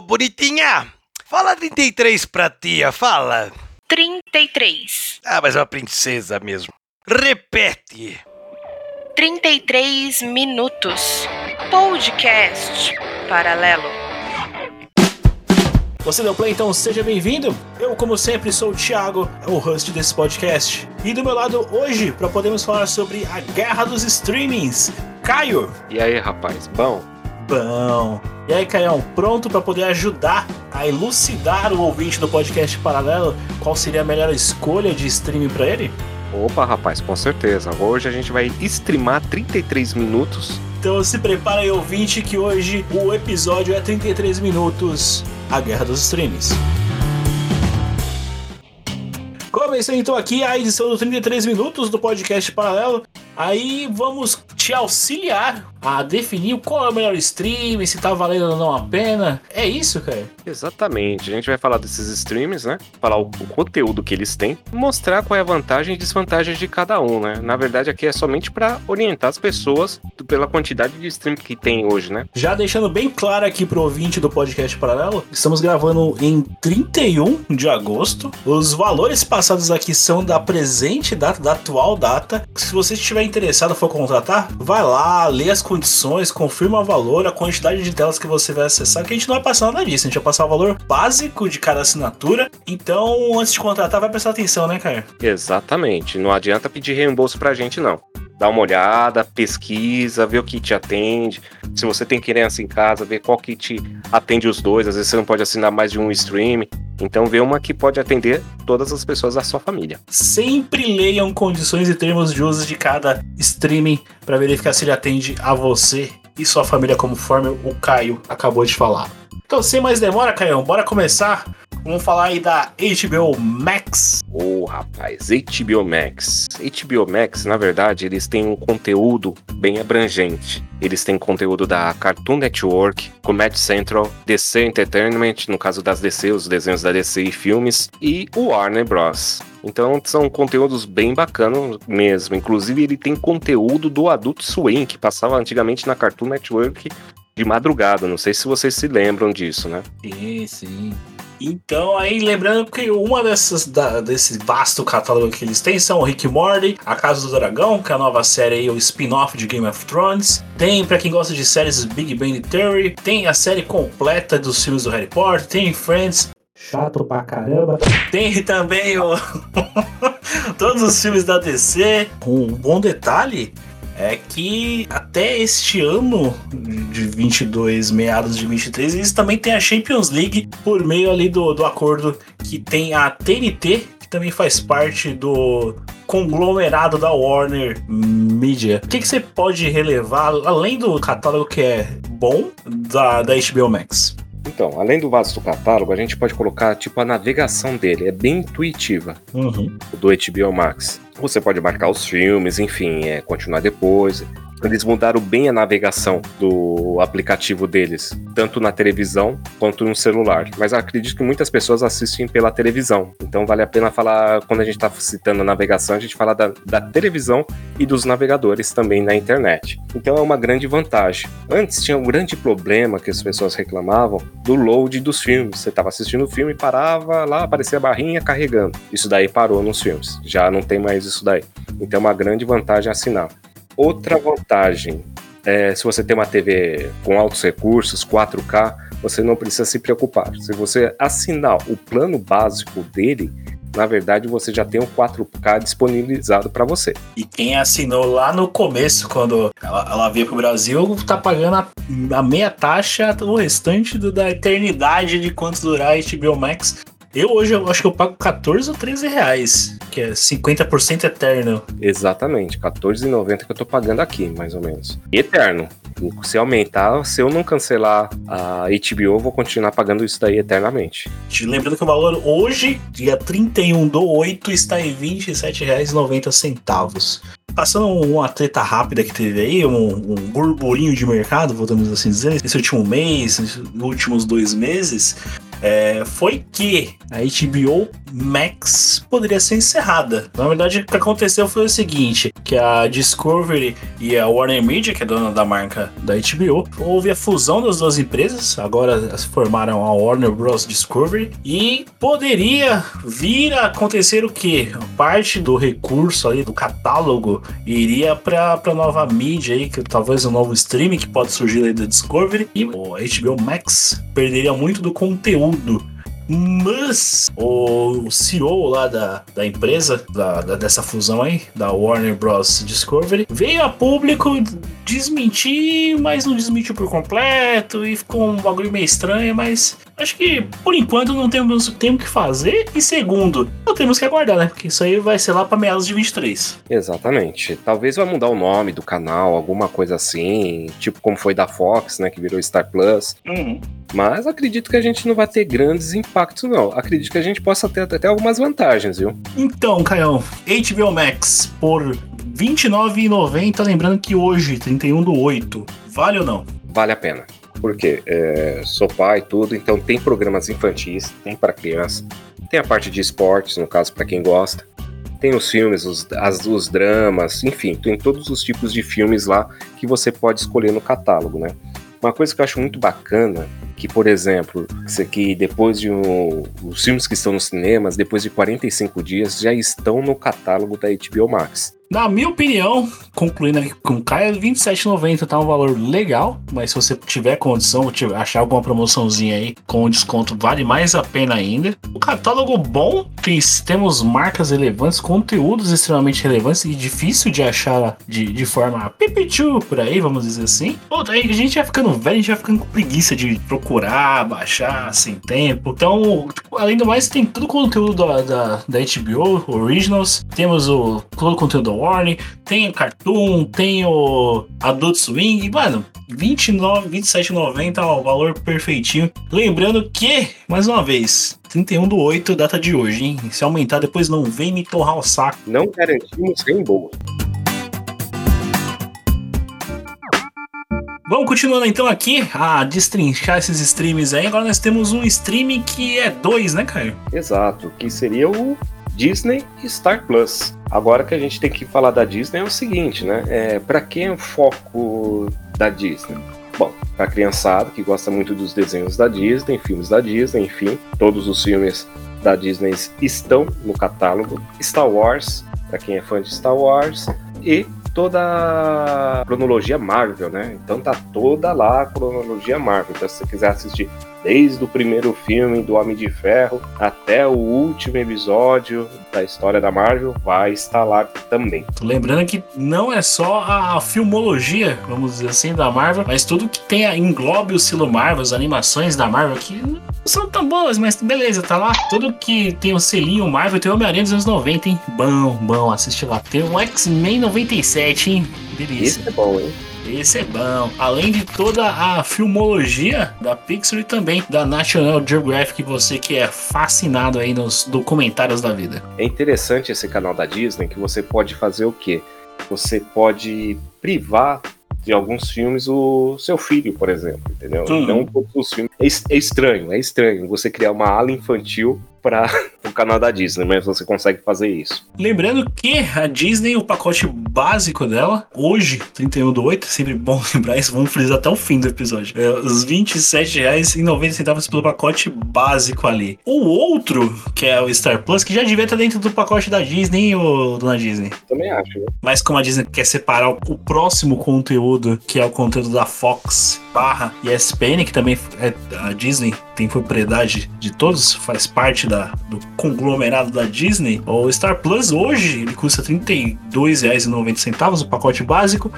Ô, bonitinha! Fala 33 pra tia, fala! 33. Ah, mas é uma princesa mesmo. Repete! 33 minutos. Podcast paralelo. Você deu play, então seja bem-vindo. Eu, como sempre, sou o Thiago, o host desse podcast. E do meu lado hoje, para podermos falar sobre a guerra dos streamings, Caio. E aí, rapaz, bom? Bom. E aí, Caião, pronto para poder ajudar a elucidar o ouvinte do podcast paralelo qual seria a melhor escolha de streaming para ele? Opa, rapaz, com certeza. Hoje a gente vai streamar 33 minutos. Então se prepara aí, ouvinte, que hoje o episódio é 33 minutos A Guerra dos Streams. Começando então aqui a edição dos 33 minutos do podcast paralelo. Aí vamos te auxiliar a definir qual é o melhor stream, se tá valendo ou não a pena. É isso, cara? Exatamente. A gente vai falar desses streams, né? Falar o, o conteúdo que eles têm, mostrar qual é a vantagem e desvantagem de cada um, né? Na verdade, aqui é somente para orientar as pessoas pela quantidade de stream que tem hoje, né? Já deixando bem claro aqui pro ouvinte do podcast paralelo, estamos gravando em 31 de agosto. Os valores passados aqui são da presente data, da atual data. Se você estiver interessado for contratar, vai lá, lê as condições, confirma o valor, a quantidade de telas que você vai acessar, que a gente não vai passar nada disso, a gente vai passar o valor básico de cada assinatura. Então, antes de contratar, vai prestar atenção, né, Caio? Exatamente. Não adianta pedir reembolso pra gente, não. Dá uma olhada, pesquisa, vê o que te atende. Se você tem criança em casa, vê qual que te atende os dois. Às vezes você não pode assinar mais de um stream. Então vê uma que pode atender todas as pessoas da sua família. Sempre leiam condições e termos de uso de cada streaming para verificar se ele atende a você e sua família, conforme o Caio acabou de falar. Então, sem mais demora, Caio, bora começar. Vamos falar aí da HBO Max. Ô, oh, rapaz, HBO Max. HBO Max, na verdade, eles têm um conteúdo bem abrangente. Eles têm conteúdo da Cartoon Network, Comedy Central, DC Entertainment, no caso das DC, os desenhos da DC e filmes, e o Warner Bros. Então são conteúdos bem bacanas mesmo. Inclusive ele tem conteúdo do Adult Swim, que passava antigamente na Cartoon Network de madrugada. Não sei se vocês se lembram disso, né? Sim, sim. Então, aí, lembrando que uma dessas da, desse vasto catálogo que eles têm são o Rick Morty, A Casa do Dragão, que é a nova série aí, o spin-off de Game of Thrones. Tem, para quem gosta de séries, Big Bang Theory. Tem a série completa dos filmes do Harry Potter. Tem Friends. Chato pra caramba. Tem também o. Todos os filmes da DC. Um bom detalhe é que até este ano de 22, meados de 23, eles também têm a Champions League por meio ali do, do acordo que tem a TNT, que também faz parte do conglomerado da Warner Media. O que, que você pode relevar, além do catálogo que é bom, da, da HBO Max? Então, além do vasto catálogo, a gente pode colocar tipo a navegação dele, é bem intuitiva, uhum. do HBO Max. Você pode marcar os filmes, enfim, é, continuar depois. Eles mudaram bem a navegação do aplicativo deles, tanto na televisão quanto no celular. Mas acredito que muitas pessoas assistem pela televisão. Então vale a pena falar, quando a gente está citando a navegação, a gente fala da, da televisão e dos navegadores também na internet. Então é uma grande vantagem. Antes tinha um grande problema que as pessoas reclamavam do load dos filmes. Você estava assistindo o filme, parava lá, aparecia a barrinha carregando. Isso daí parou nos filmes. Já não tem mais isso daí. Então é uma grande vantagem assinar. Outra vantagem é se você tem uma TV com altos recursos, 4K, você não precisa se preocupar. Se você assinar o plano básico dele, na verdade você já tem o 4K disponibilizado para você. E quem assinou lá no começo, quando ela, ela veio pro Brasil, tá pagando a, a meia taxa o restante do, da eternidade de quanto durar a HBO Max. Eu hoje eu acho que eu pago 14 ou 13 reais, que é 50% eterno. Exatamente, 14,90 que eu tô pagando aqui, mais ou menos. E eterno. Se aumentar, se eu não cancelar a HBO, eu vou continuar pagando isso daí eternamente. Lembrando que o valor hoje, dia 31 do 8, está em R$ 27,90. Passando uma treta rápida que teve aí, um, um burburinho de mercado, voltamos assim dizer, nesse último mês, nos últimos dois meses, é, foi que a HBO Max poderia ser encerrada. Na verdade, o que aconteceu foi o seguinte, que a Discovery e a Warner Media, que é dona da marca da HBO, houve a fusão das duas empresas, agora se formaram a Warner Bros. Discovery, e poderia vir a acontecer o que? Parte do recurso ali, do catálogo, iria para a nova mídia aí, que talvez um novo streaming que pode surgir aí da Discovery, e o HBO Max perderia muito do conteúdo mas o CEO lá da, da empresa, da, da, dessa fusão aí, da Warner Bros. Discovery, veio a público desmentir, mas não desmentiu por completo e ficou um bagulho meio estranho, mas acho que por enquanto não temos tempo que fazer. E segundo, não temos que aguardar, né? Porque isso aí vai ser lá para meados de 23. Exatamente. Talvez vai mudar o nome do canal, alguma coisa assim, tipo como foi da Fox, né? Que virou Star Plus. Uhum. Mas acredito que a gente não vai ter grandes impactos, não. Acredito que a gente possa ter até algumas vantagens, viu? Então, Caião, HBO Max por R$29,90. Lembrando que hoje, 31 do 8, vale ou não? Vale a pena. Porque é, sou pai e tudo, então tem programas infantis, tem para criança, tem a parte de esportes, no caso, para quem gosta. Tem os filmes, os, as, os dramas, enfim, tem todos os tipos de filmes lá que você pode escolher no catálogo, né? Uma coisa que eu acho muito bacana, que, por exemplo, aqui, depois de um, os filmes que estão nos cinemas, depois de 45 dias, já estão no catálogo da HBO Max. Na minha opinião, concluindo aqui com o Caio, R$27,90 tá um valor legal, mas se você tiver condição, achar alguma promoçãozinha aí com desconto, vale mais a pena ainda. O catálogo bom, tem, temos marcas relevantes, conteúdos extremamente relevantes e difícil de achar de, de forma pipichu por aí, vamos dizer assim. Aí a gente vai ficando velho, a gente vai ficando com preguiça de procurar, baixar, sem tempo. Então, além do mais, tem todo o conteúdo da, da, da HBO, Originals, temos o, todo o conteúdo Warner, tem o Cartoon, tem o Adult Swing, mano, 29, 27,90 é o valor perfeitinho. Lembrando que, mais uma vez, 31 do 8, data de hoje, hein? Se aumentar depois não vem me torrar o saco. Não garantimos reembolso. Vamos continuando então aqui a destrinchar esses streams aí. Agora nós temos um streaming que é dois, né, Caio? Exato, que seria o Disney e Star Plus. Agora que a gente tem que falar da Disney é o seguinte, né? É, para quem é o foco da Disney? Bom, para criançada que gosta muito dos desenhos da Disney, filmes da Disney, enfim, todos os filmes da Disney estão no catálogo. Star Wars, para quem é fã de Star Wars, e toda a cronologia Marvel, né? Então tá toda lá a cronologia Marvel. Então se você quiser assistir desde o primeiro filme do Homem de Ferro até o último episódio da história da Marvel, vai estar lá também. Lembrando que não é só a filmologia, vamos dizer assim, da Marvel, mas tudo que tem englobe o selo Marvel, as animações da Marvel, que não são tão boas, mas beleza, tá lá. Tudo que tem o selinho Marvel, tem o Homem-Aranha dos anos 90, hein? Bom, bom, assiste lá. Tem o X-Men 97, hein? Delícia. Esse é bom, hein? Esse é bom. Além de toda a filmologia da Pixar e também da National Geographic, você que é fascinado aí nos documentários da vida. É interessante esse canal da Disney que você pode fazer o quê? Você pode privar de alguns filmes o seu filho, por exemplo, entendeu? Uhum. Não todos os filmes. É, é estranho, é estranho você criar uma ala infantil para o canal da Disney, mas você consegue fazer isso. Lembrando que a Disney, o pacote básico dela, hoje, 31 do 8, sempre bom lembrar isso, vamos frisar até o fim do episódio. É, os R$ 27,90 pelo pacote básico ali. O outro, que é o Star Plus, que já devia estar dentro do pacote da Disney ou dona Disney. Também acho. Né? Mas como a Disney quer separar o próximo conteúdo, que é o conteúdo da Fox barra ESPN, que também é a Disney tem propriedade de todos, faz parte da, do conglomerado da Disney. O Star Plus hoje ele custa R$ 32,90 o pacote básico.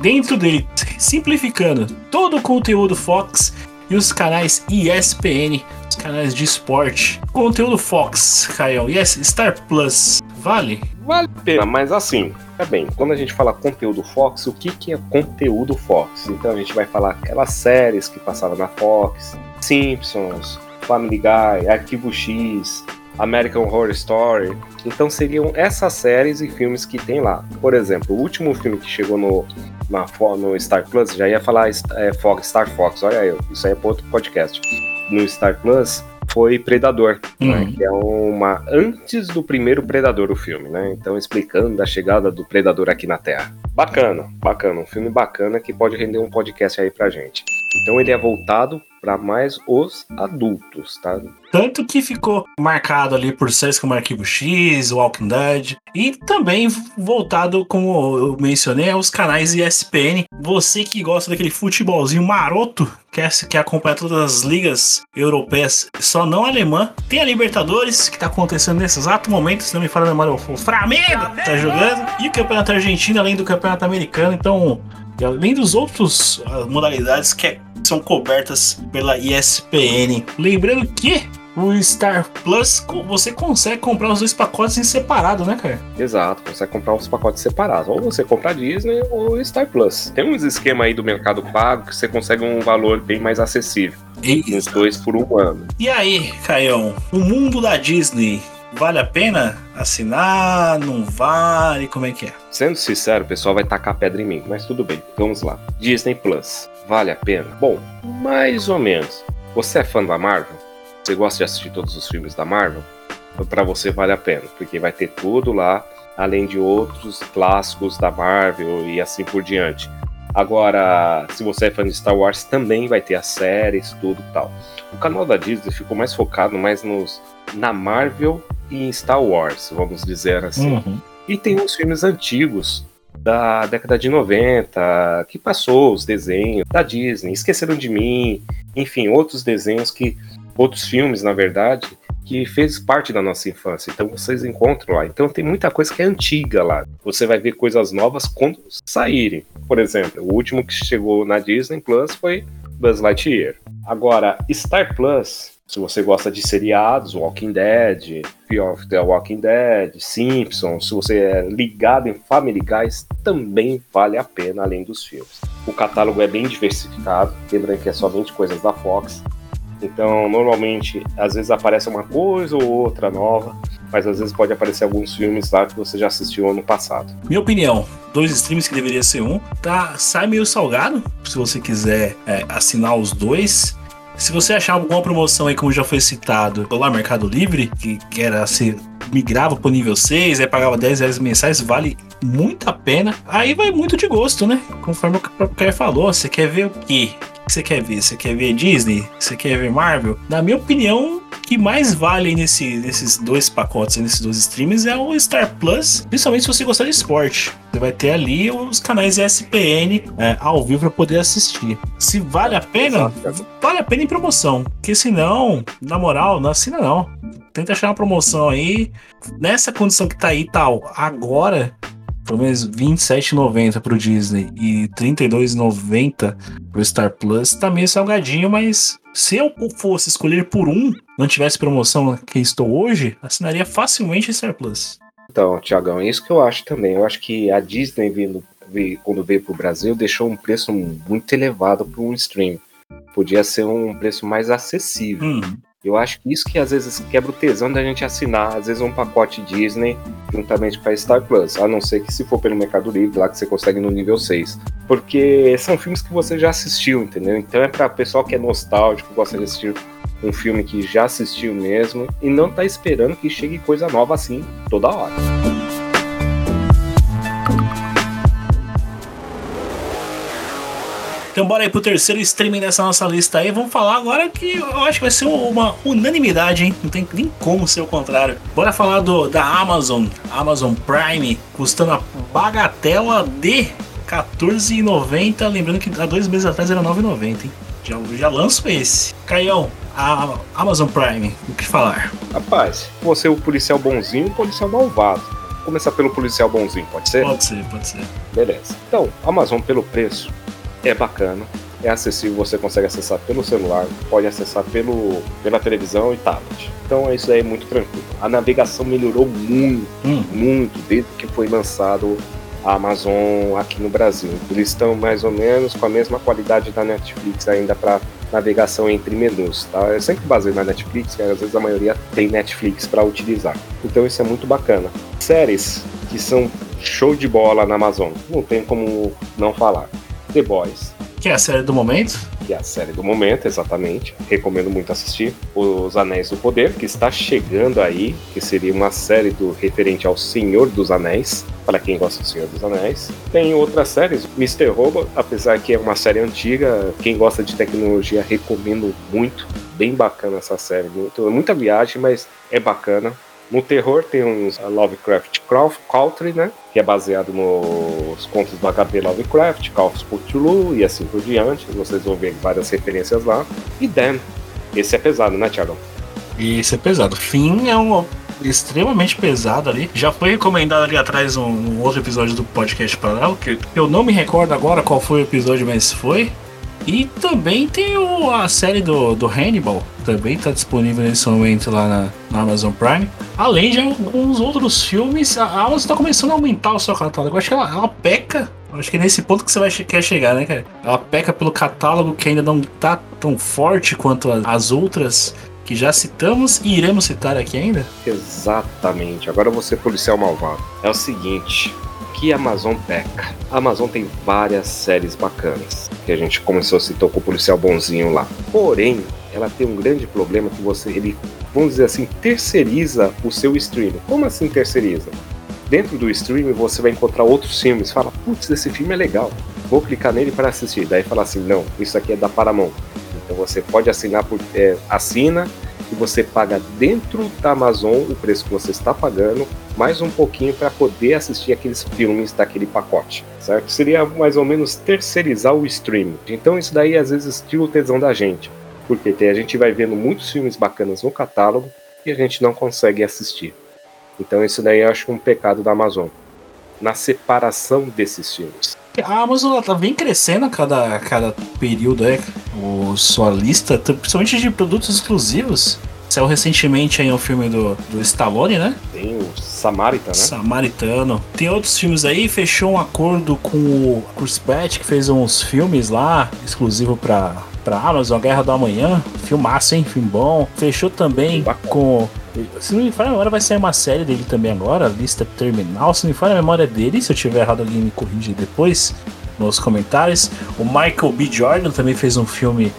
Dentro dele, simplificando, todo o conteúdo Fox e os canais ESPN, os canais de esporte. Conteúdo Fox, Caio, yes, Star Plus, vale? Vale a pena, mas assim, é bem, quando a gente fala conteúdo Fox, o que, que é conteúdo Fox? Então a gente vai falar aquelas séries que passavam na Fox, Simpsons, Family Guy, Arquivo X, American Horror Story. Então seriam essas séries e filmes que tem lá. Por exemplo, o último filme que chegou no, na, no Star Plus, já ia falar é, Fox, Star Fox, olha eu, isso aí é para outro podcast. No Star Plus foi Predador, né, Uhum. que é uma antes do primeiro Predador o filme, né? Então explicando a chegada do Predador aqui na Terra. Bacana, bacana, um filme bacana que pode render um podcast aí pra gente. Então ele é voltado para mais os adultos, tá? Tanto que ficou marcado ali por séries como Arquivo X, Walking Dead, e também voltado, como eu mencionei, aos canais ESPN. Você que gosta daquele futebolzinho maroto, quer, quer acompanhar todas as ligas europeias, só não alemã, tem a Libertadores, que tá acontecendo nesse exato momento, se não me falha a memória, o Flamengo tá jogando, e o Campeonato Argentino, além do Campeonato Americano, então, e além dos outros ah, modalidades que é- são cobertas pela ESPN. Lembrando que o Star Plus você consegue comprar os dois pacotes em separado, né, cara? Exato, consegue comprar os pacotes separados. Ou você compra a Disney ou Star Plus. Tem uns esquema aí do Mercado Pago que você consegue um valor bem mais acessível. E, Os dois por um ano. e aí, Caião, o mundo da Disney vale a pena assinar? Não vale? Como é que é? Sendo sincero, o pessoal vai tacar pedra em mim, mas tudo bem, vamos lá. Disney Plus, vale a pena? Bom, mais ou menos. Você é fã da Marvel? Você gosta de assistir todos os filmes da Marvel? Então, pra você vale a pena, porque vai ter tudo lá, além de outros clássicos da Marvel e assim por diante. Agora, se você é fã de Star Wars, também vai ter as séries, tudo tal. O canal da Disney ficou mais focado mais nos, na Marvel em Star Wars, vamos dizer assim. Uhum. E tem uns filmes antigos da década de 90 que passou os desenhos da Disney, Esqueceram de Mim, enfim, outros desenhos que outros filmes, na verdade, que fez parte da nossa infância. Então vocês encontram lá. Então tem muita coisa que é antiga lá. Você vai ver coisas novas quando saírem. Por exemplo, o último que chegou na Disney Plus foi Buzz Lightyear. Agora, Star Plus, se você gosta de seriados, Walking Dead, Fear of the Walking Dead, Simpsons, se você é ligado em Family Guys, também vale a pena além dos filmes. O catálogo é bem diversificado, lembrando que é somente coisas da Fox. Então, normalmente, às vezes aparece uma coisa ou outra nova, mas às vezes pode aparecer alguns filmes lá que você já assistiu ano passado. Minha opinião, dois streams que deveria ser um, tá? Sai meio salgado, se você quiser é, assinar os dois. Se você achar alguma promoção aí, como já foi citado, lá Mercado Livre, que, que era se migrava pro nível 6, aí pagava 10 reais mensais, vale muito a pena. Aí vai muito de gosto, né? Conforme o Caio falou, você quer ver o quê? Que você quer ver? Você quer ver Disney? Você quer ver Marvel? Na minha opinião, o que mais vale nesse, nesses dois pacotes, nesses dois streams, é o Star Plus, principalmente se você gostar de esporte. Você vai ter ali os canais ESPN é, ao vivo para poder assistir. Se vale a pena, vale a pena em promoção. Porque senão, na moral, não assina não. Tenta achar uma promoção aí. Nessa condição que tá aí tal, agora, pelo menos R$ 27,90 pro Disney e R$ 32,90 pro Star Plus, tá meio salgadinho, mas se eu fosse escolher por um, não tivesse promoção que estou hoje, assinaria facilmente Star Plus. Então, Tiagão, é isso que eu acho também. Eu acho que a Disney, vindo, quando veio para o Brasil, deixou um preço muito elevado para um stream. Podia ser um preço mais acessível. Hum, Eu acho que isso que às vezes quebra o tesão da gente assinar, às vezes, um pacote Disney juntamente com a Star Plus. A não ser que se for pelo Mercado Livre, lá que você consegue no nível 6. Porque são filmes que você já assistiu, entendeu? Então é para pessoal que é nostálgico, gosta de assistir um filme que já assistiu mesmo e não tá esperando que chegue coisa nova assim toda hora. Então bora aí pro terceiro streaming dessa nossa lista aí. Vamos falar agora que eu acho que vai ser uma unanimidade, hein? Não tem nem como ser o contrário. Bora falar do, da Amazon, Amazon Prime, custando a bagatela de R$14,90. Lembrando que há dois meses atrás era R$9,90, hein? Já, já lanço esse. Caião, a Amazon Prime, o que falar? Rapaz, você é o policial bonzinho e o policial malvado. Vou começar pelo policial bonzinho, pode ser? Pode ser, pode ser. Beleza. Então, Amazon pelo preço é bacana, é acessível, você consegue acessar pelo celular, pode acessar pelo, pela televisão e tablet. Então isso aí é muito tranquilo. A navegação melhorou muito, Hum, muito desde que foi lançado a Amazon aqui no Brasil. Eles estão mais ou menos com a mesma qualidade da Netflix ainda para navegação entre menus, tá? Eu sempre baseio na Netflix, que às vezes a maioria tem Netflix para utilizar. Então isso é muito bacana. Séries que são show de bola na Amazon, não tem como não falar. The Boys, Que é a série do momento. que é a série do momento, exatamente. Recomendo muito assistir. Os Anéis do Poder, que está chegando aí, que seria uma série do referente ao Senhor dos Anéis, para quem gosta do Senhor dos Anéis. Tem outras séries, Mr. Robot, apesar que é uma série antiga, quem gosta de tecnologia recomendo muito. Bem bacana essa série, muito, muita viagem, mas é bacana. No terror tem uns Lovecraft Country, né? Que é baseado nos contos do HP Lovecraft, Call of Cthulhu e assim por diante. Vocês vão ver várias referências lá. E Dan. Esse é pesado, né, Thiago? Esse é pesado. Fim é um extremamente pesado ali. Já foi recomendado ali atrás um, um outro episódio do podcast paralelo, que eu não me recordo agora qual foi o episódio, mas foi. E também tem o, a série do, do Hannibal, também está disponível nesse momento lá na, na, Amazon Prime. Além de alguns outros filmes, a Amazon está começando a aumentar o seu catálogo. Eu acho que ela, ela peca. Acho que é nesse ponto que você vai, quer chegar, né, cara? Ela peca pelo catálogo que ainda não tá tão forte quanto as outras que já citamos e iremos citar aqui ainda. Exatamente. Agora você, policial malvado. É o seguinte: que a Amazon peca? A Amazon tem várias séries bacanas, que a gente começou, citou com o policial bonzinho lá. Porém, ela tem um grande problema que você, ele, vamos dizer assim, terceiriza o seu streaming. Como assim terceiriza? Dentro do streaming você vai encontrar outros filmes, fala, putz, esse filme é legal, vou clicar nele para assistir. Daí fala assim, não, isso aqui é da Paramount. Então você pode assinar por, é, assina e você paga dentro da Amazon o preço que você está pagando, mais um pouquinho para poder assistir aqueles filmes daquele pacote, certo? Seria mais ou menos terceirizar o streaming. Então isso daí às vezes tira o tesão da gente, porque a gente vai vendo muitos filmes bacanas no catálogo e a gente não consegue assistir. Então isso daí eu acho um pecado da Amazon, na separação desses filmes. A Amazon ela tá vem crescendo a cada, a cada período, é, o, sua lista, principalmente de produtos exclusivos. Saiu recentemente aí um filme do, do Stallone, né? Tem o Samaritano, né? Samaritano. Tem outros filmes aí, fechou um acordo com o Chris Pratt, que fez uns filmes lá, exclusivo pra, pra Amazon, Guerra do Amanhã. Filmaço, hein? Filme bom. Fechou também com se não me falha a memória, vai sair uma série dele também agora, lista terminal. Se não me falha a memória dele, se eu tiver errado, alguém me corrige depois nos comentários. O Michael B. Jordan também fez um filme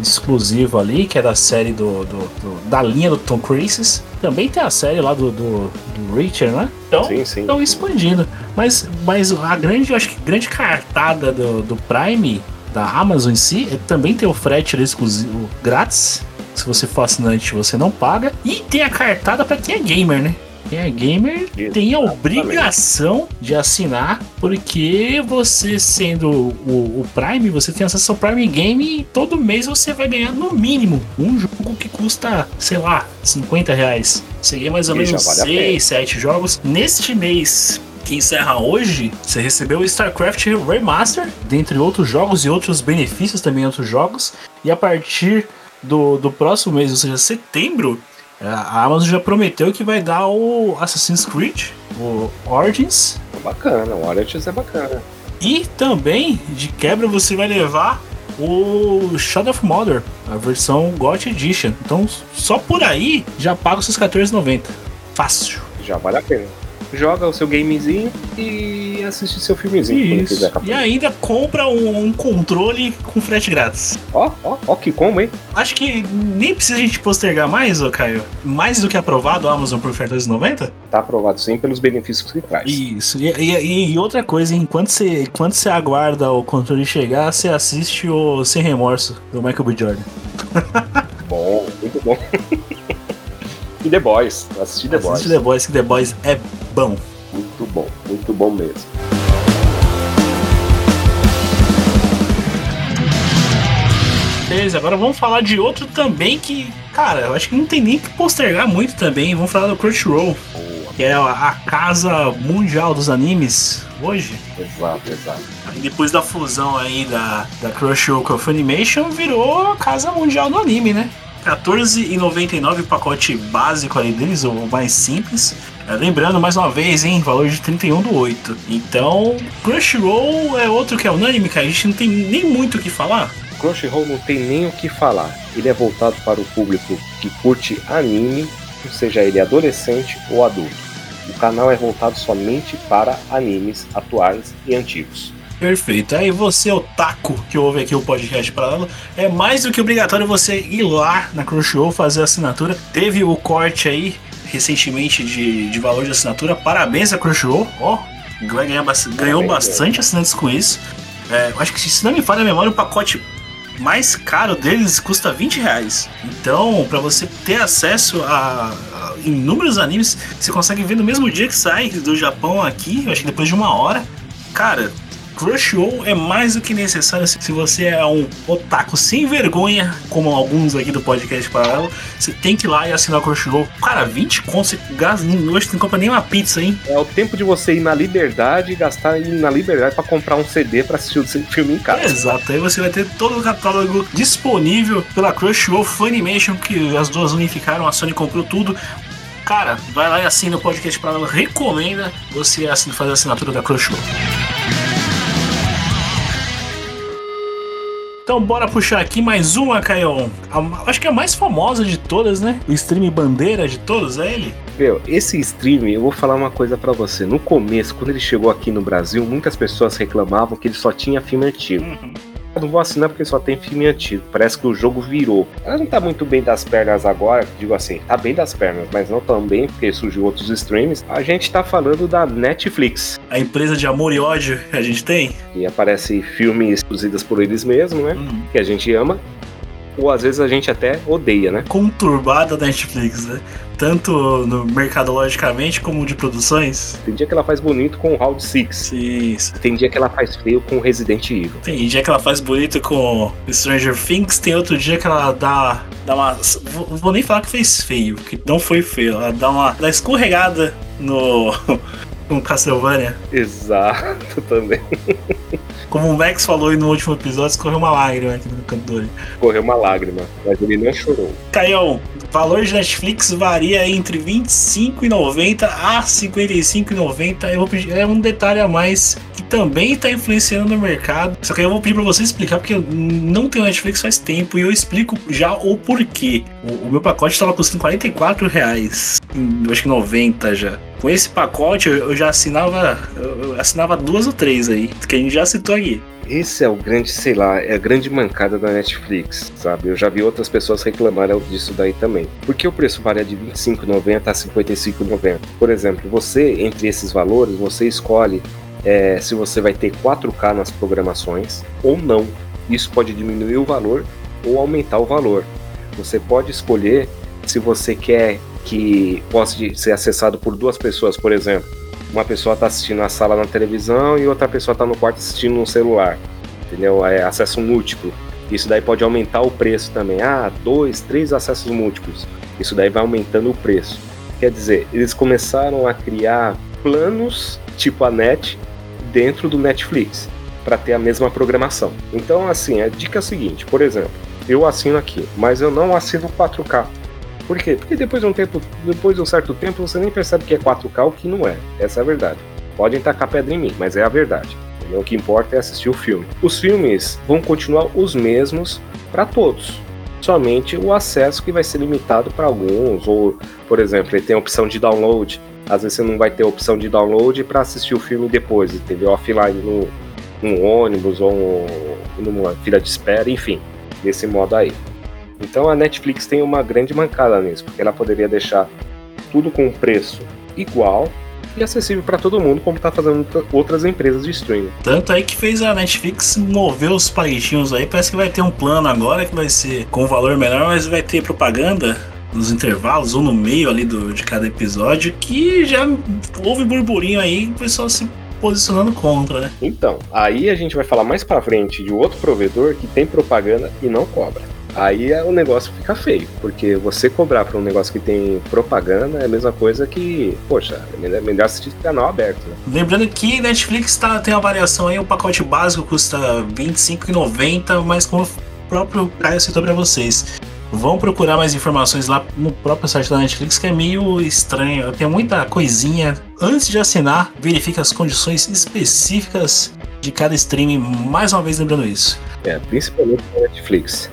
exclusivo ali, que é da série do, do, do da linha do Tom Cruise. Também tem a série lá do, do, do Richard, né? Então, estão expandindo. Mas, mas a grande, acho que grande cartada do, do Prime, da Amazon em si, é, também tem o frete exclusivo grátis. Se você for assinante, você não paga. E tem a cartada para quem é gamer, né? Quem é gamer tem a obrigação de assinar, porque você sendo o, o, Prime, você tem acesso ao Prime Game e todo mês você vai ganhar no mínimo um jogo que custa, sei lá, 50 reais. Seria mais ou menos vale 6, 7 jogos. Neste mês, que encerra hoje, você recebeu o StarCraft Remaster, dentre outros jogos e outros benefícios também em outros jogos. E a partir do, do próximo mês, ou seja, setembro, a Amazon já prometeu que vai dar o Assassin's Creed, o Origins. É bacana, o Origins é bacana. E também, de quebra, você vai levar o Shadow of Mother, a versão GOT Edition. Então, só por aí já paga os seus 14,90. Fácil. Já vale a pena joga o seu gamezinho e assiste seu filmezinho. Isso. e ainda compra um, um, controle com frete grátis. Ó, ó, ó, que como, hein? Acho que nem precisa a gente postergar mais, ô Caio. Mais do que aprovado a Amazon por oferta 2,90? Tá aprovado sim pelos benefícios que traz. Isso. E, e, e, outra coisa, enquanto você, enquanto você aguarda o controle chegar, você assiste o Sem Remorso do Michael B. Jordan. bom, muito bom. E The Boys. Assisti The Boys. Assisti The Boys, que The Boys é bom. Muito bom, muito bom mesmo. Agora vamos falar de outro também que, cara, eu acho que não tem nem que postergar muito também. Vamos falar do Crunchyroll, que é a casa mundial dos animes hoje. Exato, exato. E depois da fusão aí da, da Crunchyroll com a Funimation, virou a casa mundial do anime, né? 14,99 o pacote básico ali deles, o mais simples. É, lembrando, mais uma vez, hein, valor de 31 do 8. Então, Crunchyroll é outro que é unânime, que a gente não tem nem muito o que falar. Crunchyroll não tem nem o que falar. Ele é voltado para o público que curte anime, seja ele adolescente ou adulto. O canal é voltado somente para animes atuais e antigos. Perfeito. Aí você, otaku, que ouve aqui o podcast paralelo, é mais do que obrigatório você ir lá na Crunchyroll fazer a assinatura. Teve o corte aí recentemente de, de valor de assinatura. Parabéns a Crunchyroll. Ó, bast- ganhou Parabéns, bastante assinantes com isso. É, acho que se não me falha a memória, o pacote mais caro deles custa 20 reais. Então, pra você ter acesso a, a inúmeros animes, você consegue ver no mesmo dia que sai do Japão aqui, eu acho que depois de uma hora. Cara, Crunchyroll é mais do que necessário se você é um otaku sem vergonha, como alguns aqui do podcast paralelo, você tem que ir lá e assinar o Crunchyroll. Cara, 20 contos, você gasta, hoje não compra nem uma pizza, hein? É o tempo de você ir na liberdade e gastar ir na liberdade pra comprar um CD pra assistir o filme em casa. Exato, aí você vai ter todo o catálogo disponível pela Crunchyroll Funimation, que as duas unificaram, a Sony comprou tudo. Cara, vai lá e assina o podcast para ela, recomenda você fazer a assinatura da Crunchyroll. Então bora puxar aqui mais uma, Caion. Acho que é a mais famosa de todas, né? O stream bandeira de todos, é ele? Meu, esse stream, eu vou falar uma coisa pra você. No começo, quando ele chegou aqui no Brasil, muitas pessoas reclamavam que ele só tinha filme antigo. Eu não vou assinar porque só tem filme antigo. Parece que o jogo virou. Ela não tá muito bem das pernas agora, digo assim, tá bem das pernas, mas não tão bem porque surgiu outros streams. A gente tá falando da Netflix, A empresa de amor e ódio que a gente tem. que aparece filmes produzidos por eles mesmos, né? Que a gente ama. Ou às vezes a gente até odeia, né? Conturbada da Netflix, né? Tanto no mercadologicamente como de produções. Tem dia que ela faz bonito com o Round 6. Sim, Tem dia que ela faz feio com Resident Evil. Tem dia que ela faz bonito com Stranger Things, tem outro dia que ela dá, dá uma. Vou, vou nem falar que fez feio, que não foi feio. Ela dá uma, dá escorregada no. com Castlevania. Exato, também. Como o Max falou no último episódio, escorreu uma lágrima aqui no canto do olho. Correu uma lágrima, mas ele não chorou. Caião, valor de Netflix varia entre R$ 25,90 a R$ 55,90. Eu vou pedir, é um detalhe a mais também está influenciando no mercado. Só que eu vou pedir para você explicar, porque eu não tenho Netflix faz tempo e eu explico já o porquê. O, o meu pacote estava custando 44 reais, em, acho que 90 já. Com esse pacote eu, eu já assinava, eu, eu assinava duas ou três aí, que a gente já citou aqui. Esse é o grande, sei lá, é a grande mancada da Netflix, sabe? Eu já vi outras pessoas reclamarem disso daí também. Porque o preço varia de R$ 25,90 a R$ 55,90. Por exemplo, você, entre esses valores, você escolhe é, se você vai ter 4K nas programações ou não. Isso pode diminuir o valor ou aumentar o valor. Você pode escolher se você quer que possa ser acessado por duas pessoas, por exemplo. Uma pessoa está assistindo a sala na televisão e outra pessoa está no quarto assistindo no celular. Entendeu? É acesso múltiplo. Isso daí pode aumentar o preço também. Ah, dois, três acessos múltiplos. Isso daí vai aumentando o preço. Quer dizer, eles começaram a criar planos tipo a net dentro do Netflix para ter a mesma programação. Então, assim, a dica é a seguinte: por exemplo, eu assino aqui, mas eu não assino 4K. Por quê? Porque depois de um tempo, depois de um certo tempo, você nem percebe que é 4K o que não é. Essa é a verdade. Podem tacar pedra em mim, mas é a verdade. O que importa é assistir o filme. Os filmes vão continuar os mesmos para todos. Somente o acesso que vai ser limitado para alguns, ou, por exemplo, ele tem a opção de download. Às vezes você não vai ter opção de download para assistir o filme depois, entendeu? Offline no, num ônibus ou numa fila de espera, enfim, desse modo aí. Então a Netflix tem uma grande mancada nisso, porque ela poderia deixar tudo com um preço igual e acessível para todo mundo, como tá fazendo outra- outras empresas de streaming. Tanto aí que fez a Netflix mover os palitinhos aí. Parece que vai ter um plano agora que vai ser com um valor menor, mas vai ter propaganda nos intervalos ou no meio ali do, de cada episódio. Que já houve burburinho aí, o pessoal se posicionando contra, né? Então, aí a gente vai falar mais pra frente de outro provedor que tem propaganda e não cobra. Aí é, o negócio fica feio, porque você cobrar pra um negócio que tem propaganda é a mesma coisa que, poxa, é melhor, assistir canal aberto, né? Lembrando que Netflix tá, tem uma variação aí, o pacote básico custa R$ 25,90, mas como o próprio Caio citou pra vocês, vão procurar mais informações lá no próprio site da Netflix, que é meio estranho, tem muita coisinha. Antes de assinar, verifique as condições específicas de cada streaming, mais uma vez lembrando isso. É, principalmente na Netflix.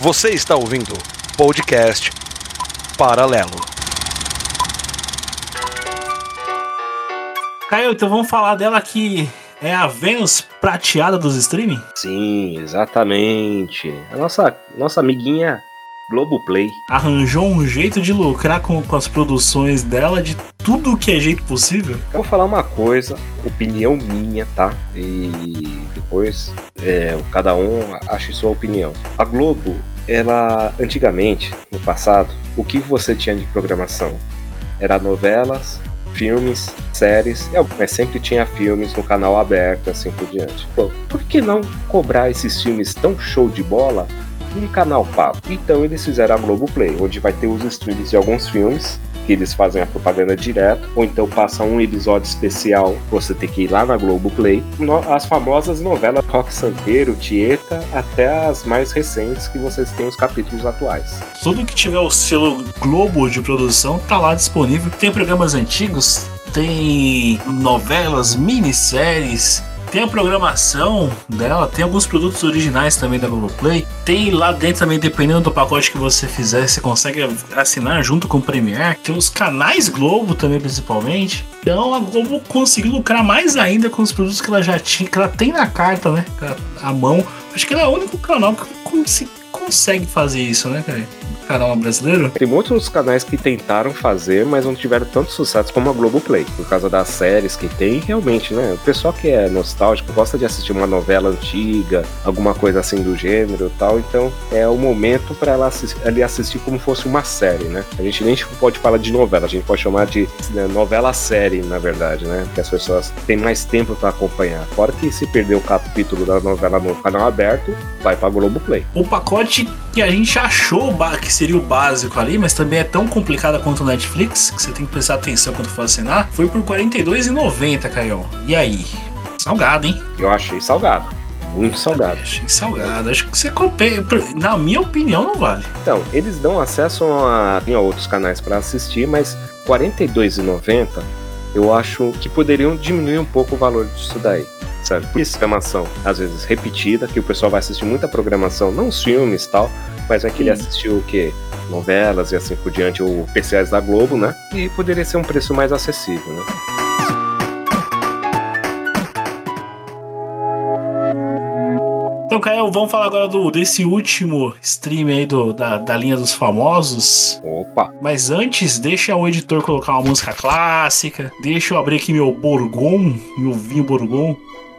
Você está ouvindo podcast Paralelo. Caio, então vamos falar dela que é a Vênus prateada dos streaming? Sim, exatamente. A nossa, nossa amiguinha Globoplay. Arranjou um jeito de lucrar com, com as produções dela de tudo que é jeito possível? Eu vou falar uma coisa, opinião minha, tá? E depois é, cada um acha sua opinião. A Globo, ela antigamente, no passado, o que você tinha de programação? Era novelas, filmes, séries, mas sempre tinha filmes no canal aberto, assim por diante. Pô, por que não cobrar esses filmes tão show de bola num canal pago? Então eles fizeram a Globoplay, onde vai ter os streams de alguns filmes que eles fazem a propaganda direto, ou então passa um episódio especial, você tem que ir lá na Globoplay. As famosas novelas Rock Santeiro, Tieta, até as mais recentes que vocês têm os capítulos atuais. Tudo que tiver o selo Globo de produção tá lá disponível. Tem programas antigos, tem novelas, minisséries, tem a programação dela, tem alguns produtos originais também da Globoplay. Tem lá dentro também, dependendo do pacote que você fizer, você consegue assinar junto com o Premiere. Tem os canais Globo também, principalmente. Então a Globo conseguiu lucrar mais ainda com os produtos que ela já tinha, que ela tem na carta, né? A mão. Acho que ela é o único canal que consegue fazer isso, né, cara? canal brasileiro? Tem muitos canais que tentaram fazer, mas não tiveram tanto sucesso como a Globoplay, por causa das séries que tem, realmente, né? O pessoal que é nostálgico gosta de assistir uma novela antiga, alguma coisa assim do gênero e tal, então é o momento para ela assistir, ali assistir como fosse uma série, né? A gente nem pode falar de novela, a gente pode chamar de né, novela série, na verdade, né? Que as pessoas têm mais tempo para acompanhar. Fora que se perder o capítulo da novela no canal aberto, vai pra Globoplay. O pacote que a gente achou que seria o básico ali, mas também é tão complicada quanto o Netflix, que você tem que prestar atenção quando for assinar, foi por R$ 42,90, Caio. E aí? Salgado, hein? Eu achei salgado. Muito salgado. Achei salgado. Acho que você compensa. Na minha opinião, não vale. Então, eles dão acesso a, a outros canais para assistir, mas R$ 42,90 eu acho que poderiam diminuir um pouco o valor disso daí. Sabe? Por isso, programação, às vezes repetida, que o pessoal vai assistir muita programação, não os filmes e tal, mas vai querer assistir o quê? Novelas e assim por diante, ou especiais da Globo, né? E poderia ser um preço mais acessível, né? Então, Caio, vamos falar agora do, desse último stream aí do, da, da linha dos famosos. Opa! Mas antes, deixa o editor colocar uma música clássica. Deixa eu abrir aqui meu Borgon, meu vinho Borgon,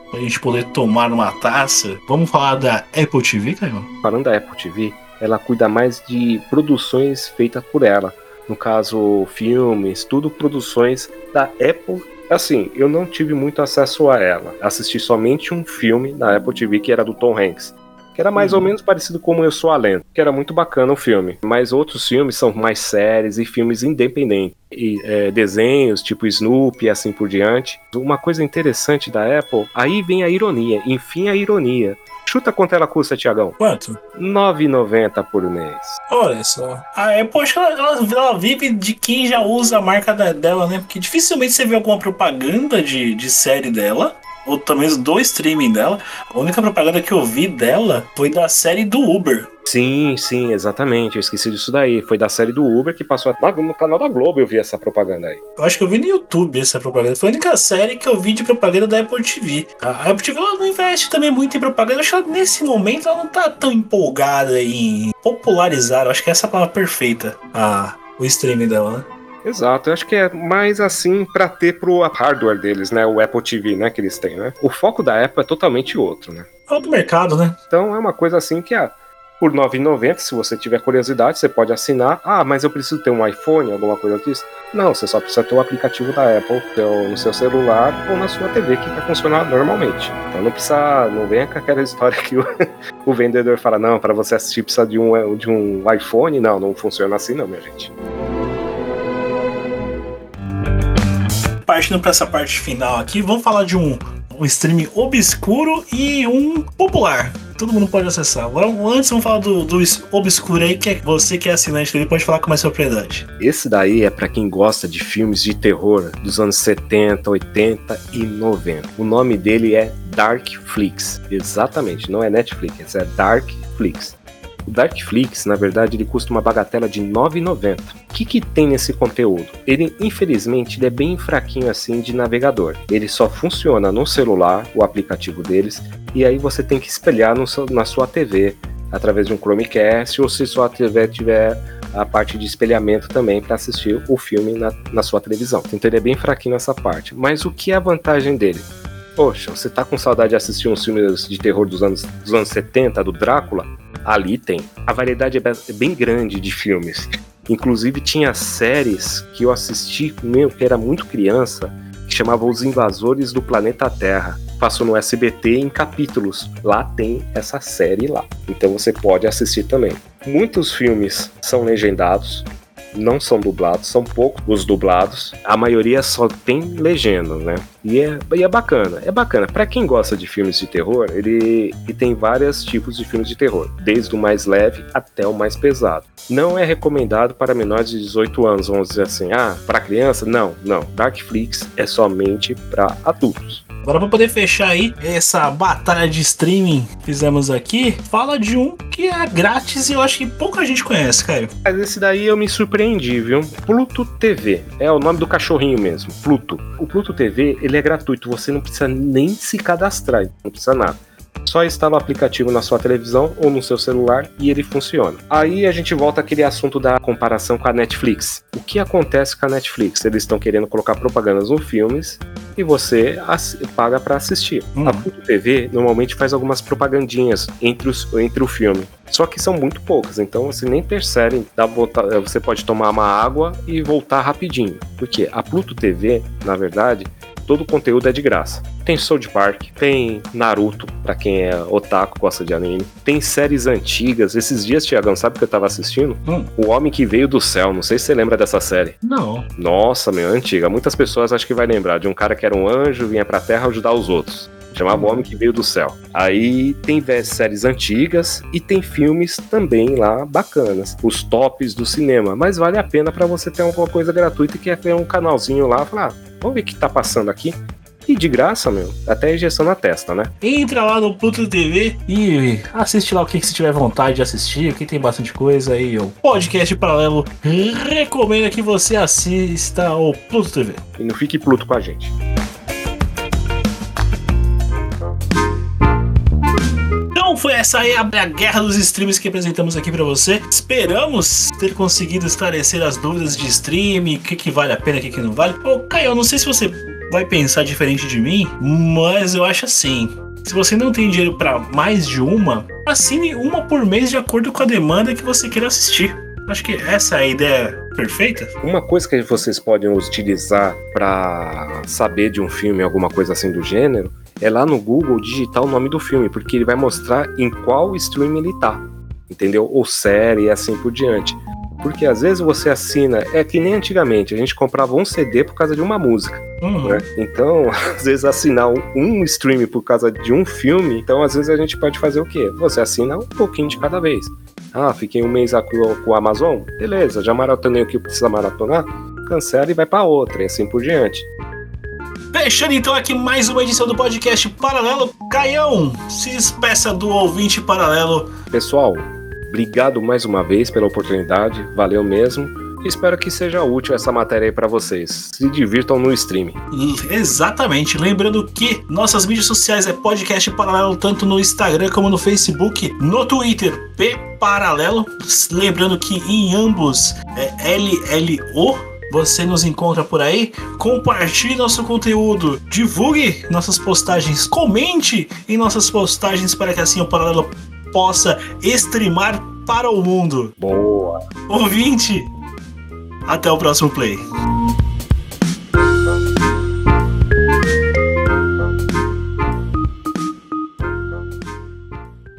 pra gente poder tomar uma taça. Vamos falar da Apple TV, Caio? Falando da Apple TV, ela cuida mais de produções feitas por ela. No caso, filmes, tudo produções da Apple. Assim, eu não tive muito acesso a ela. Assisti somente um filme na Apple TV que era do Tom Hanks. Que era mais uhum. ou menos parecido com Eu Sou a Lenda, que era muito bacana o filme. Mas outros filmes são mais séries e filmes independentes. E é, desenhos, tipo Snoopy e assim por diante. Uma coisa interessante da Apple, aí vem a ironia, enfim a ironia. Chuta quanto ela custa, Tiagão? Quanto? R$ 9,90 por mês. Olha só. Ah, é, poxa, ela, ela, ela, vive de quem já usa a marca da, dela, né? Porque dificilmente você vê alguma propaganda de, de série dela ou também do streaming dela. A única propaganda que eu vi dela foi da série do Uber. Sim, sim, exatamente. Eu esqueci disso daí. Foi da série do Uber que passou no canal da Globo. Eu vi essa propaganda aí. Eu acho que eu vi no YouTube essa propaganda. Foi a única série que eu vi de propaganda da Apple TV. A Apple TV ela não investe também muito em propaganda. Eu acho que nesse momento ela não tá tão empolgada em popularizar. Eu acho que essa é a palavra perfeita. A, o streaming dela, né? Exato, eu acho que é mais assim para ter pro hardware deles, né? O Apple TV, né? Que eles têm, né? O foco da Apple é totalmente outro, né? É outro mercado, né? Então é uma coisa assim que, ah, por R$ 9,90, se você tiver curiosidade, você pode assinar. Ah, mas eu preciso ter um iPhone, alguma coisa disso? Não, você só precisa ter o aplicativo da Apple no seu celular ou na sua TV que vai funcionar normalmente. Então não precisa, não venha com aquela história que o, o vendedor fala, não, para você assistir precisa de um, de um iPhone. Não, não funciona assim não, minha gente. Partindo para essa parte final aqui, vamos falar de um, um streaming obscuro e um popular. Todo mundo pode acessar. Agora, antes, vamos falar do, do obscuro aí, que é você que é assinante dele pode falar com mais propriedade. Esse daí é para quem gosta de filmes de terror dos anos 70, 80 e 90. O nome dele é Dark Flix. Exatamente, não é Netflix, é Dark Flix. O Darkflix, na verdade, ele custa uma bagatela de R$ 9,90. O que, que tem nesse conteúdo? Ele, infelizmente, ele é bem fraquinho assim de navegador. Ele só funciona no celular, o aplicativo deles, e aí você tem que espelhar no, na sua TV através de um Chromecast ou se sua TV tiver a parte de espelhamento também para assistir o filme na, na sua televisão. Então ele é bem fraquinho nessa parte. Mas o que é a vantagem dele? Poxa, você tá com saudade de assistir uns filmes de terror dos anos, dos anos 70, do Drácula? Ali tem. A variedade é bem grande de filmes. Inclusive tinha séries que eu assisti meu, que era muito criança, que chamava Os Invasores do Planeta Terra. Passou no SBT em capítulos. Lá tem essa série lá. Então você pode assistir também. Muitos filmes são legendados, não são dublados, são poucos os dublados. A maioria só tem legenda, né? E é, e é bacana, é bacana. Para quem gosta de filmes de terror, ele, ele tem vários tipos de filmes de terror, desde o mais leve até o mais pesado. Não é recomendado para menores de 18 anos, vamos dizer assim. Ah, para criança? Não, não. Darkflix é somente para adultos. Agora, para poder fechar aí essa batalha de streaming que fizemos aqui, fala de um que é grátis e eu acho que pouca gente conhece, Caio. Mas esse daí eu me surpreendi, viu? Pluto TV. É o nome do cachorrinho mesmo, Pluto. O Pluto TV, ele é gratuito, você não precisa nem se cadastrar, não precisa nada. Só instala o aplicativo na sua televisão ou no seu celular e ele funciona. Aí a gente volta àquele assunto da comparação com a Netflix. O que acontece com a Netflix? Eles estão querendo colocar propagandas nos filmes e você paga para assistir. Hum. A Pluto TV normalmente faz algumas propagandinhas entre, os, entre o filme. Só que são muito poucas, então você nem percebe. Dá você pode tomar uma água e voltar rapidinho. Porque a Pluto TV, na verdade, todo o conteúdo é de graça. Tem South Park, tem Naruto, para quem é otaku, gosta de anime. Tem séries antigas. Esses dias, Tiagão, sabe o que eu tava assistindo? Hum. O Homem que Veio do Céu. Não sei se você lembra dessa série. Não. Nossa, meu, antiga. Muitas pessoas acho que vai lembrar de um cara que era um anjo, vinha pra Terra ajudar os outros. Chamava O Homem que Veio do Céu. Aí tem séries antigas e tem filmes também lá bacanas. Os tops do cinema. Mas vale a pena para você ter alguma coisa gratuita e quer ter um canalzinho lá. Falar, ah, Vamos ver o que tá passando aqui. E de graça, meu. Até injeção na testa, né? Entra lá no Pluto TV e assiste lá o que, que você tiver vontade de assistir, que tem bastante coisa aí. O podcast paralelo recomenda que você assista ao Pluto TV. E não fique Pluto com a gente. Foi essa aí a, guerra dos streams que apresentamos aqui para você. Esperamos ter conseguido esclarecer as dúvidas de streaming, o que, que vale a pena, o que, que não vale. Ô, Caio, eu não sei se você vai pensar diferente de mim, mas eu acho assim. Se você não tem dinheiro para mais de uma, assine uma por mês de acordo com a demanda que você queira assistir. Acho que essa é a ideia perfeita. Uma coisa que vocês podem utilizar para saber de um filme, alguma coisa assim do gênero, é lá no Google digitar o nome do filme, porque ele vai mostrar em qual stream ele tá, entendeu? Ou série e assim por diante. Porque às vezes você assina, é que nem antigamente, a gente comprava um CD por causa de uma música. Uhum. Né? Então, às vezes assinar um, um stream por causa de um filme, então às vezes a gente pode fazer o quê? Você assina um pouquinho de cada vez. Ah, fiquei um mês com o Amazon? Beleza, já maratonei o que precisa maratonar? Cancela e vai para outra, e assim por diante. Fechando então aqui mais uma edição do podcast Paralelo. Caião, se despeça do ouvinte paralelo. Pessoal, obrigado mais uma vez pela oportunidade, valeu mesmo. Espero que seja útil essa matéria aí para vocês. Se divirtam no stream. Exatamente. Lembrando que nossas mídias sociais é podcast paralelo tanto no Instagram como no Facebook, no Twitter P paralelo. Lembrando que em ambos é LLO você nos encontra por aí. Compartilhe nosso conteúdo, divulgue nossas postagens, comente em nossas postagens para que assim o Paralelo possa streamar para o mundo. Boa! Ouvinte, até o próximo play.